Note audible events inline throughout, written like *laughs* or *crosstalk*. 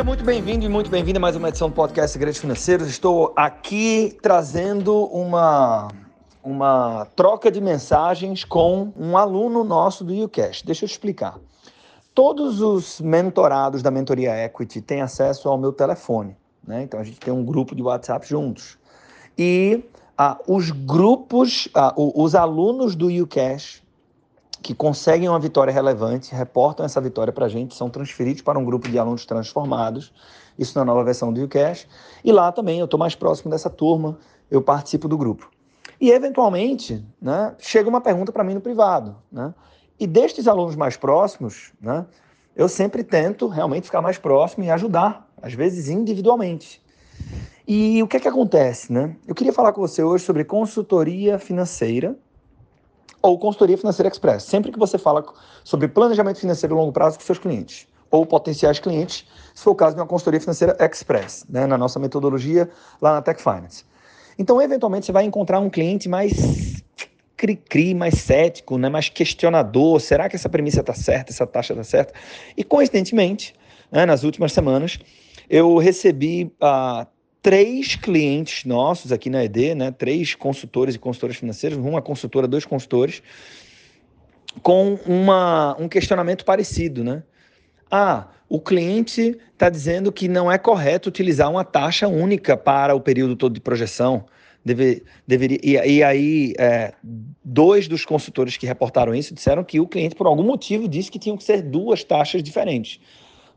Seja muito bem-vindo e muito bem-vinda a mais uma edição do podcast Segredos Financeiros. Estou aqui trazendo uma, uma troca de mensagens com um aluno nosso do UCash. Deixa eu explicar. Todos os mentorados da mentoria Equity têm acesso ao meu telefone. Né? Então a gente tem um grupo de WhatsApp juntos. E ah, os grupos, ah, os alunos do UCash que conseguem uma vitória relevante, reportam essa vitória para a gente, são transferidos para um grupo de alunos transformados, isso na nova versão do UCash, e lá também eu estou mais próximo dessa turma, eu participo do grupo. E, eventualmente, né, chega uma pergunta para mim no privado. Né? E destes alunos mais próximos, né, eu sempre tento realmente ficar mais próximo e ajudar, às vezes individualmente. E o que é que acontece? Né? Eu queria falar com você hoje sobre consultoria financeira, ou consultoria financeira express. Sempre que você fala sobre planejamento financeiro a longo prazo com seus clientes ou potenciais clientes, se for o caso de uma consultoria financeira express, né, na nossa metodologia lá na Tech Finance. Então, eventualmente, você vai encontrar um cliente mais cri-cri, mais cético, né, mais questionador. Será que essa premissa está certa, essa taxa está certa? E, coincidentemente, né, nas últimas semanas, eu recebi uh, três clientes nossos aqui na ED, né? Três consultores e consultoras financeiras, uma consultora, dois consultores, com uma, um questionamento parecido, né? Ah, o cliente está dizendo que não é correto utilizar uma taxa única para o período todo de projeção. Deve, deveria, e, e aí, é, dois dos consultores que reportaram isso disseram que o cliente, por algum motivo, disse que tinham que ser duas taxas diferentes.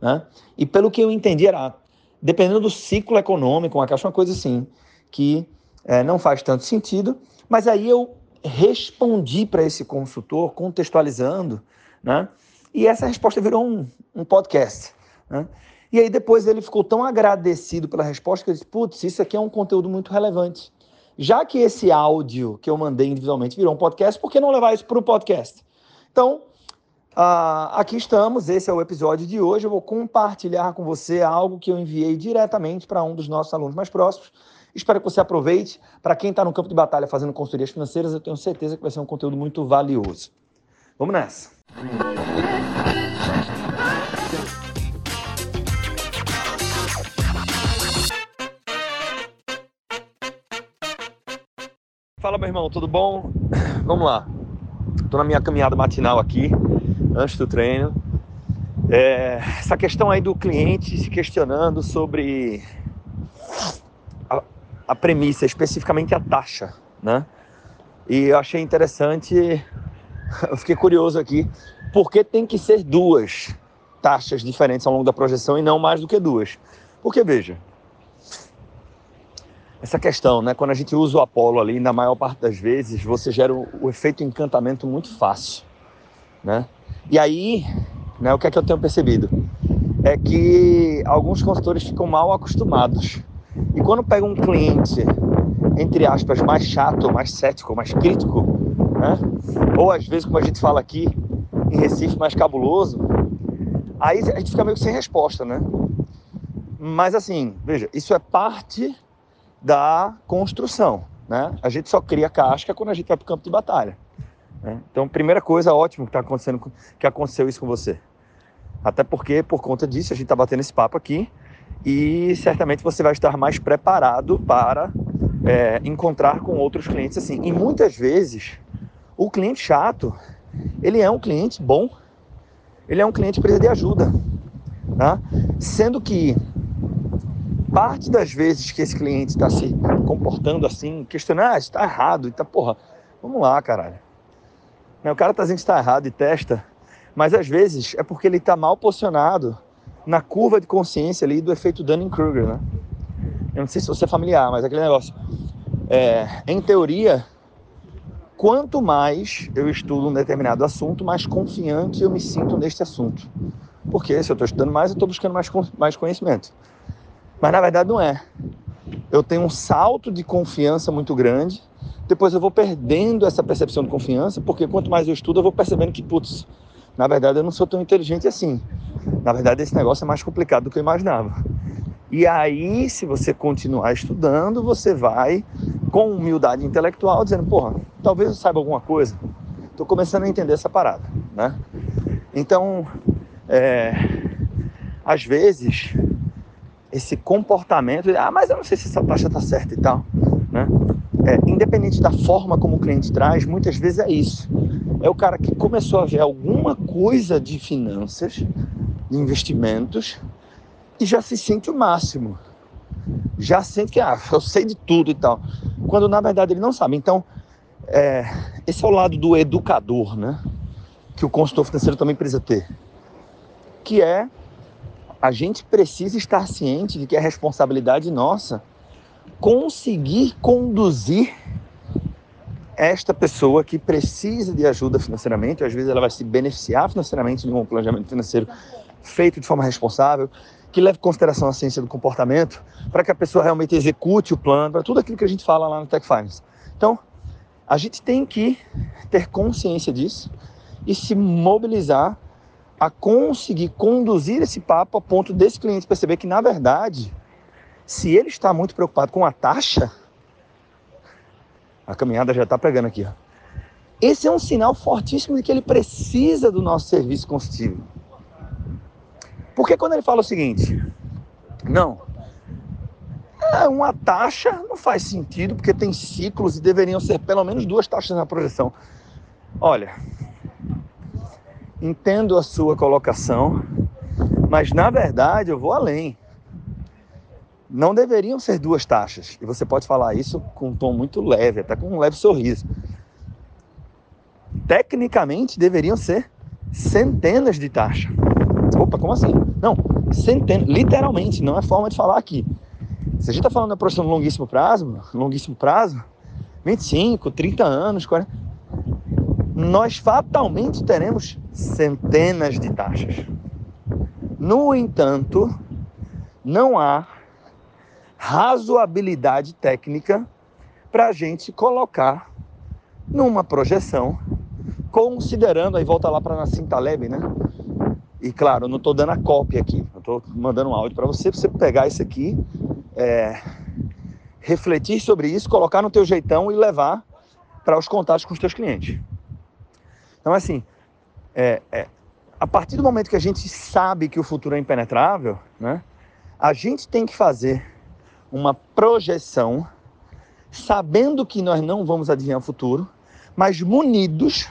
Né? E pelo que eu entendi, era dependendo do ciclo econômico, uma caixa, uma coisa assim, que é, não faz tanto sentido. Mas aí eu respondi para esse consultor, contextualizando, né? E essa resposta virou um, um podcast. Né? E aí depois ele ficou tão agradecido pela resposta que ele disse, putz, isso aqui é um conteúdo muito relevante. Já que esse áudio que eu mandei individualmente virou um podcast, por que não levar isso para o podcast? Então, ah, aqui estamos, esse é o episódio de hoje. Eu vou compartilhar com você algo que eu enviei diretamente para um dos nossos alunos mais próximos. Espero que você aproveite. Para quem está no campo de batalha fazendo consultorias financeiras, eu tenho certeza que vai ser um conteúdo muito valioso. Vamos nessa! Fala, meu irmão, tudo bom? *clears throat* Vamos lá. Estou na minha caminhada matinal aqui antes do treino. É, essa questão aí do cliente se questionando sobre a, a premissa, especificamente a taxa, né? E eu achei interessante, *laughs* eu fiquei curioso aqui, por que tem que ser duas taxas diferentes ao longo da projeção e não mais do que duas? Porque, veja, essa questão, né? Quando a gente usa o Apolo ali, na maior parte das vezes, você gera o, o efeito encantamento muito fácil, né? E aí, né, o que é que eu tenho percebido? É que alguns consultores ficam mal acostumados. E quando pega um cliente, entre aspas, mais chato, mais cético, mais crítico, né? ou às vezes, como a gente fala aqui em Recife, mais cabuloso, aí a gente fica meio que sem resposta, né? Mas assim, veja, isso é parte da construção, né? A gente só cria casca quando a gente vai para o campo de batalha. Né? Então, primeira coisa, ótimo que está acontecendo, que aconteceu isso com você. Até porque, por conta disso, a gente está batendo esse papo aqui e certamente você vai estar mais preparado para é, encontrar com outros clientes assim. E muitas vezes, o cliente chato, ele é um cliente bom, ele é um cliente que precisa de ajuda. Tá? Sendo que parte das vezes que esse cliente está se comportando assim, questionando, ah, está errado, está porra, vamos lá, caralho. Né, o cara está dizendo que está errado e testa, mas às vezes é porque ele está mal posicionado na curva de consciência ali do efeito Dunning-Kruger, né? Eu não sei se você é familiar, mas aquele negócio. É, em teoria, quanto mais eu estudo um determinado assunto, mais confiante eu me sinto neste assunto. Porque se eu estou estudando mais, eu estou buscando mais, mais conhecimento. Mas na verdade não é. Eu tenho um salto de confiança muito grande depois eu vou perdendo essa percepção de confiança, porque quanto mais eu estudo, eu vou percebendo que, putz, na verdade eu não sou tão inteligente assim. Na verdade, esse negócio é mais complicado do que eu imaginava. E aí, se você continuar estudando, você vai com humildade intelectual dizendo, porra, talvez eu saiba alguma coisa. Estou começando a entender essa parada, né? Então, é, às vezes, esse comportamento, ah, mas eu não sei se essa taxa está certa e tal, né? É, independente da forma como o cliente traz, muitas vezes é isso. É o cara que começou a ver alguma coisa de finanças, de investimentos, e já se sente o máximo. Já sente que, ah, eu sei de tudo e tal. Quando na verdade ele não sabe. Então, é, esse é o lado do educador, né? Que o consultor financeiro também precisa ter. Que é a gente precisa estar ciente de que é responsabilidade nossa conseguir conduzir esta pessoa que precisa de ajuda financeiramente, às vezes ela vai se beneficiar financeiramente de um planejamento financeiro feito de forma responsável, que leve em consideração a ciência do comportamento, para que a pessoa realmente execute o plano, para tudo aquilo que a gente fala lá no Tech Finance. Então, a gente tem que ter consciência disso e se mobilizar a conseguir conduzir esse papo a ponto desse cliente perceber que, na verdade, se ele está muito preocupado com a taxa, a caminhada já está pegando aqui. Ó. Esse é um sinal fortíssimo de que ele precisa do nosso serviço consultivo. Porque quando ele fala o seguinte, não, é uma taxa não faz sentido, porque tem ciclos e deveriam ser pelo menos duas taxas na projeção. Olha, entendo a sua colocação, mas na verdade eu vou além. Não deveriam ser duas taxas. E você pode falar isso com um tom muito leve, até com um leve sorriso. Tecnicamente deveriam ser centenas de taxas. Opa, como assim? Não, centenas, literalmente, não é forma de falar aqui. Se a gente está falando da projeção de longuíssimo prazo, longuíssimo prazo, 25, 30 anos, 40, nós fatalmente teremos centenas de taxas. No entanto, não há razoabilidade técnica para a gente colocar numa projeção, considerando, aí volta lá para Nassim Taleb, né? E claro, não estou dando a cópia aqui, eu estou mandando um áudio para você, para você pegar isso aqui, é, refletir sobre isso, colocar no teu jeitão e levar para os contatos com os teus clientes. Então, assim, é, é, a partir do momento que a gente sabe que o futuro é impenetrável, né, a gente tem que fazer uma projeção, sabendo que nós não vamos adivinhar o futuro, mas munidos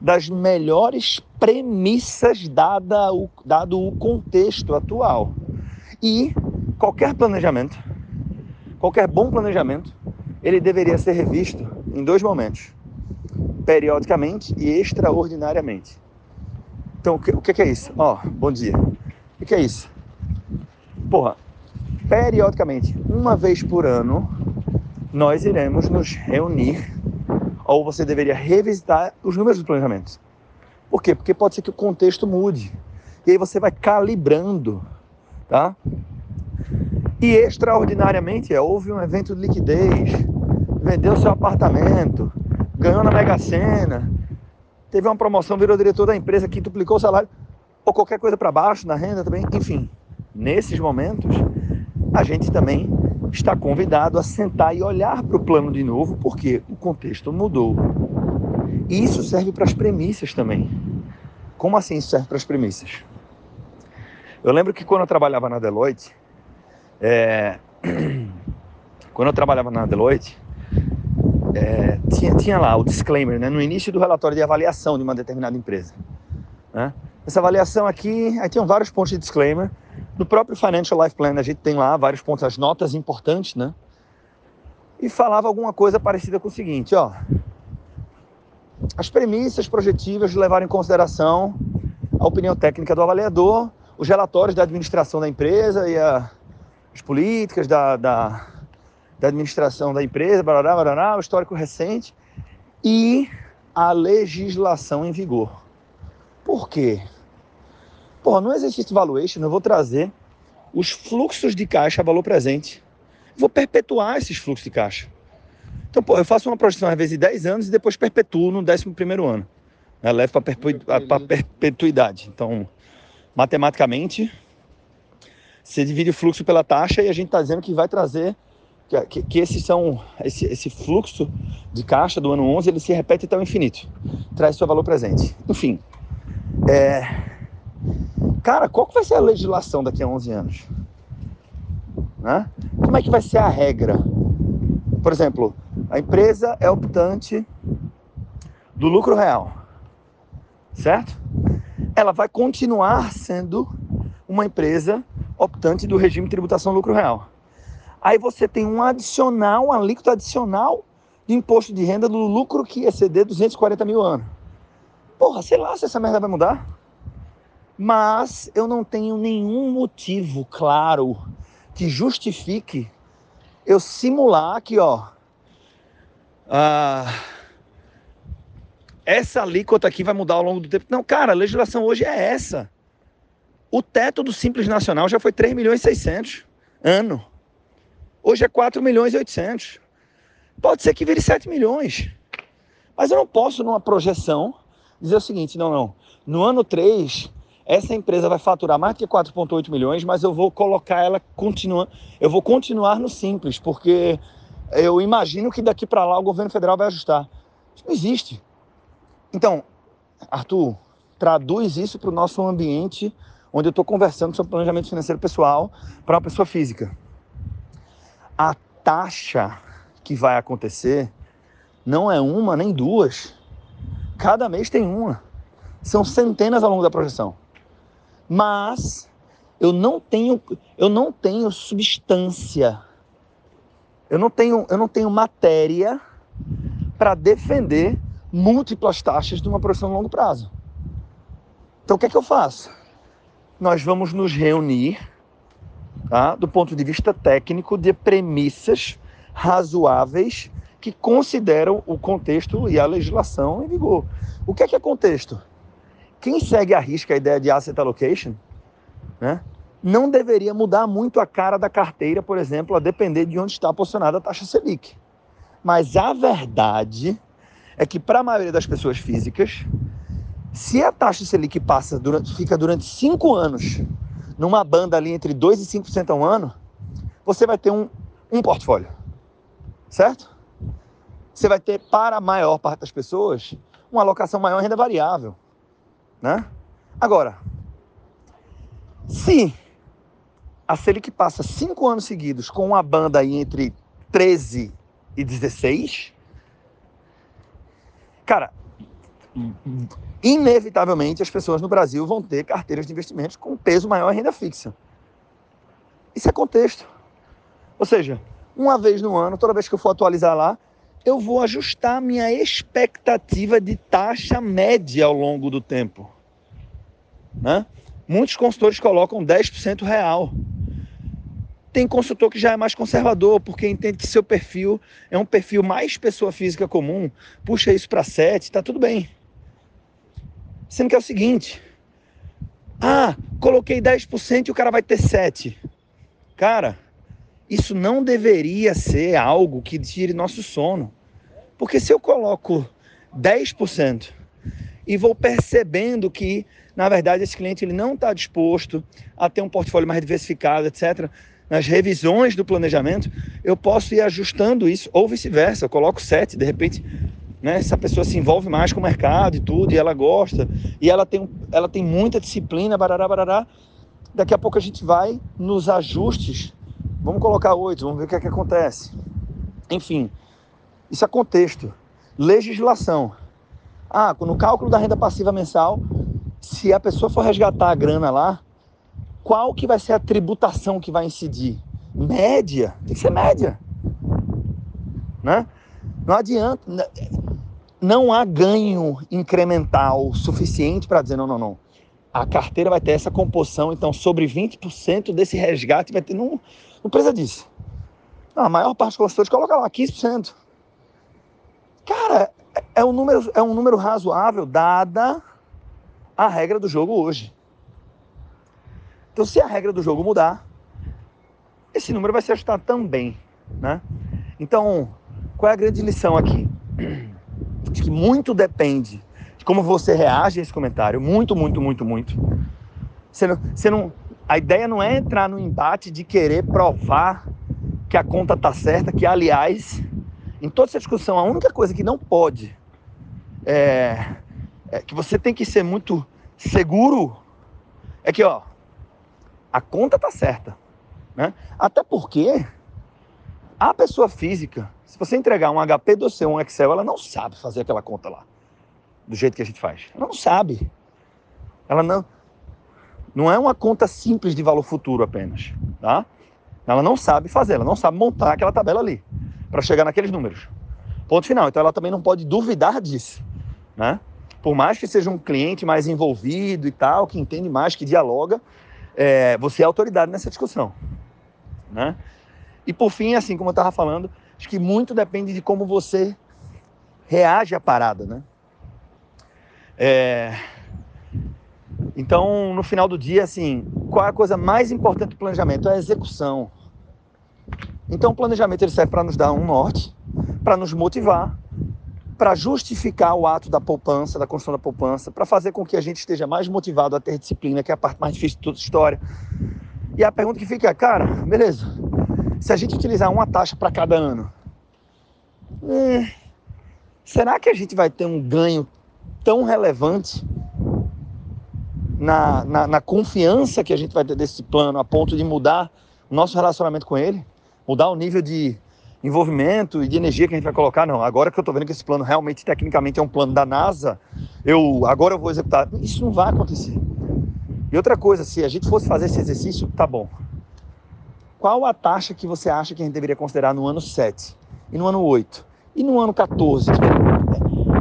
das melhores premissas dada o, dado o contexto atual. E qualquer planejamento, qualquer bom planejamento, ele deveria ser revisto em dois momentos periodicamente e extraordinariamente. Então, o que, o que é isso? Ó, oh, bom dia. O que é isso? Porra, periodicamente, uma vez por ano, nós iremos nos reunir ou você deveria revisitar os números do planejamento. Por quê? Porque pode ser que o contexto mude. E aí você vai calibrando, tá? E extraordinariamente, é, houve um evento de liquidez, vendeu seu apartamento, ganhou na Mega Sena, teve uma promoção, virou diretor da empresa, que duplicou o salário, ou qualquer coisa para baixo na renda também, enfim. Nesses momentos, a gente também está convidado a sentar e olhar para o plano de novo, porque o contexto mudou. E isso serve para as premissas também. Como assim isso serve para as premissas? Eu lembro que quando eu trabalhava na Deloitte, é... *clears throat* quando eu trabalhava na Deloitte, é, tinha, tinha lá o disclaimer, né, no início do relatório de avaliação de uma determinada empresa. Né? Essa avaliação aqui, aí tinham vários pontos de disclaimer. No próprio Financial Life Plan a gente tem lá vários pontos, as notas importantes, né? E falava alguma coisa parecida com o seguinte, ó. As premissas projetivas levaram em consideração a opinião técnica do avaliador, os relatórios da administração da empresa e a, as políticas da, da da administração da empresa, barará, barará, o histórico recente e a legislação em vigor. Por quê? Pô, no exercício de valuation eu vou trazer os fluxos de caixa a valor presente. Vou perpetuar esses fluxos de caixa. Então, pô, eu faço uma projeção às vezes de 10 anos e depois perpetuo no 11 ano. Né? Levo para perpetu... perpetuidade. Então, matematicamente, você divide o fluxo pela taxa e a gente está dizendo que vai trazer que, que esses são esse, esse, fluxo de caixa do ano 11 ele se repete até o infinito traz seu valor presente enfim é... cara qual que vai ser a legislação daqui a 11 anos Né? Como é que vai ser a regra? Por exemplo, a empresa é optante do lucro real, certo? Ela vai continuar sendo uma empresa optante do regime de tributação do lucro real. Aí você tem um adicional, um alíquota adicional de imposto de renda do lucro que exceder 240 mil anos. Porra, sei lá se essa merda vai mudar. Mas eu não tenho nenhum motivo claro que justifique eu simular aqui, ó. Ah, essa alíquota aqui vai mudar ao longo do tempo. Não, cara, a legislação hoje é essa. O teto do Simples Nacional já foi 3 milhões e 600 ano. Hoje é 4 milhões e 800. Pode ser que vire 7 milhões. Mas eu não posso, numa projeção, dizer o seguinte: não, não. No ano 3, essa empresa vai faturar mais que 4,8 milhões, mas eu vou colocar ela continuando. Eu vou continuar no simples, porque eu imagino que daqui para lá o governo federal vai ajustar. Isso não existe. Então, Arthur, traduz isso para o nosso ambiente onde eu estou conversando sobre planejamento financeiro pessoal para uma pessoa física. A taxa que vai acontecer não é uma nem duas. Cada mês tem uma. São centenas ao longo da projeção. Mas eu não tenho, eu não tenho substância. Eu não tenho, eu não tenho matéria para defender múltiplas taxas de uma projeção a longo prazo. Então o que é que eu faço? Nós vamos nos reunir, tá? do ponto de vista técnico, de premissas razoáveis que consideram o contexto e a legislação em vigor. O que é que é contexto? Quem segue a risca a ideia de asset allocation, né, não deveria mudar muito a cara da carteira, por exemplo, a depender de onde está posicionada a taxa Selic. Mas a verdade é que para a maioria das pessoas físicas, se a taxa Selic passa durante, fica durante cinco anos numa banda ali entre 2% e 5% ao ano, você vai ter um, um portfólio certo? Você vai ter, para a maior parte das pessoas, uma alocação maior em renda variável, né? Agora, se a Selic passa cinco anos seguidos com uma banda aí entre 13 e 16, cara, inevitavelmente as pessoas no Brasil vão ter carteiras de investimentos com peso maior em renda fixa. Isso é contexto. Ou seja, uma vez no ano, toda vez que eu for atualizar lá, eu vou ajustar minha expectativa de taxa média ao longo do tempo. Né? Muitos consultores colocam 10% real. Tem consultor que já é mais conservador, porque entende que seu perfil é um perfil mais pessoa física comum, puxa isso para 7, tá tudo bem. Sendo que é o seguinte: ah, coloquei 10% e o cara vai ter 7. Cara, isso não deveria ser algo que tire nosso sono. Porque se eu coloco 10% e vou percebendo que, na verdade, esse cliente ele não está disposto a ter um portfólio mais diversificado, etc., nas revisões do planejamento, eu posso ir ajustando isso, ou vice-versa. Eu coloco 7, de repente, né, essa pessoa se envolve mais com o mercado e tudo, e ela gosta, e ela tem, ela tem muita disciplina, barará, barará. Daqui a pouco a gente vai nos ajustes Vamos colocar oito, vamos ver o que, é que acontece. Enfim, isso é contexto. Legislação. Ah, no cálculo da renda passiva mensal, se a pessoa for resgatar a grana lá, qual que vai ser a tributação que vai incidir? Média, tem que ser média. Né? Não adianta, não há ganho incremental suficiente para dizer não, não, não. A carteira vai ter essa composição, então sobre 20% desse resgate vai ter. Não, não precisa disso. Não, a maior parte dos consultores coloca lá 15%. Cara, é um número, é um número razoável dada a regra do jogo hoje. Então, se a regra do jogo mudar, esse número vai se ajustar também, né? Então, qual é a grande lição aqui? Acho que muito depende de como você reage a esse comentário. Muito, muito, muito, muito. Você não, você não, a ideia não é entrar no embate de querer provar que a conta está certa, que aliás, em toda essa discussão, a única coisa que não pode é, é que você tem que ser muito seguro é que ó, a conta está certa. Né? Até porque a pessoa física, se você entregar um HP do seu, um Excel, ela não sabe fazer aquela conta lá, do jeito que a gente faz. Ela não sabe. Ela não, não é uma conta simples de valor futuro apenas, tá? Ela não sabe fazer, ela não sabe montar aquela tabela ali para chegar naqueles números. Ponto final. Então ela também não pode duvidar disso, né? Por mais que seja um cliente mais envolvido e tal, que entende mais, que dialoga, é, você é autoridade nessa discussão, né? E por fim, assim como eu estava falando, acho que muito depende de como você reage à parada, né? É... Então, no final do dia, assim, qual é a coisa mais importante do planejamento? É a execução. Então, o planejamento ele serve para nos dar um norte, para nos motivar, para justificar o ato da poupança, da construção da poupança, para fazer com que a gente esteja mais motivado a ter disciplina, que é a parte mais difícil de toda a história. E a pergunta que fica é, cara, beleza, se a gente utilizar uma taxa para cada ano, é, será que a gente vai ter um ganho tão relevante na, na, na, confiança que a gente vai ter desse plano a ponto de mudar o nosso relacionamento com ele? Mudar o nível de envolvimento e de energia que a gente vai colocar? Não, agora que eu estou vendo que esse plano realmente, tecnicamente, é um plano da NASA, eu agora eu vou executar. Isso não vai acontecer. E outra coisa, se a gente fosse fazer esse exercício, tá bom qual a taxa que você acha que a gente deveria considerar no ano 7 e no ano 8 e no ano 14?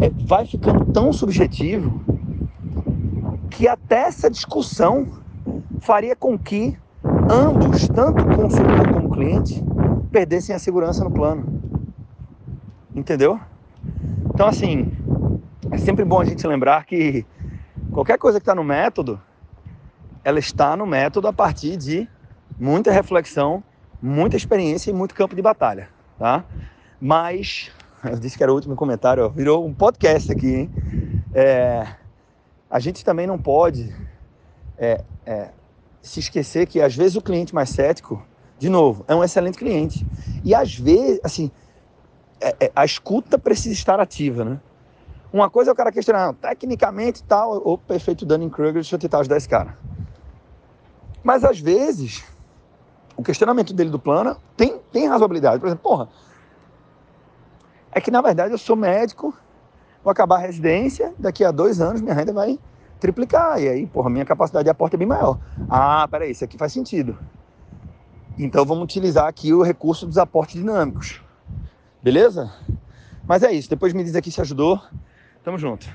É, vai ficando tão subjetivo que até essa discussão faria com que ambos, tanto o consumidor como o cliente, perdessem a segurança no plano. Entendeu? Então, assim, é sempre bom a gente lembrar que qualquer coisa que está no método, ela está no método a partir de muita reflexão, muita experiência e muito campo de batalha, tá? Mas, *laughs* eu disse que era o último comentário, ó, virou um podcast aqui, hein? É, a gente também não pode é, é, se esquecer que às vezes o cliente mais cético, de novo, é um excelente cliente. E às vezes, assim, é, é, a escuta precisa estar ativa, né? Uma coisa é o cara questionar, tecnicamente tal, o perfeito Dunning-Kruger, deixa eu tentar ajudar esse cara. Mas às vezes, o questionamento dele do plano tem, tem razoabilidade. Por exemplo, porra, é que na verdade eu sou médico, vou acabar a residência, daqui a dois anos minha renda vai triplicar. E aí, porra, minha capacidade de aporte é bem maior. Ah, peraí, isso aqui faz sentido. Então vamos utilizar aqui o recurso dos aportes dinâmicos. Beleza? Mas é isso. Depois me diz aqui se ajudou. Tamo junto.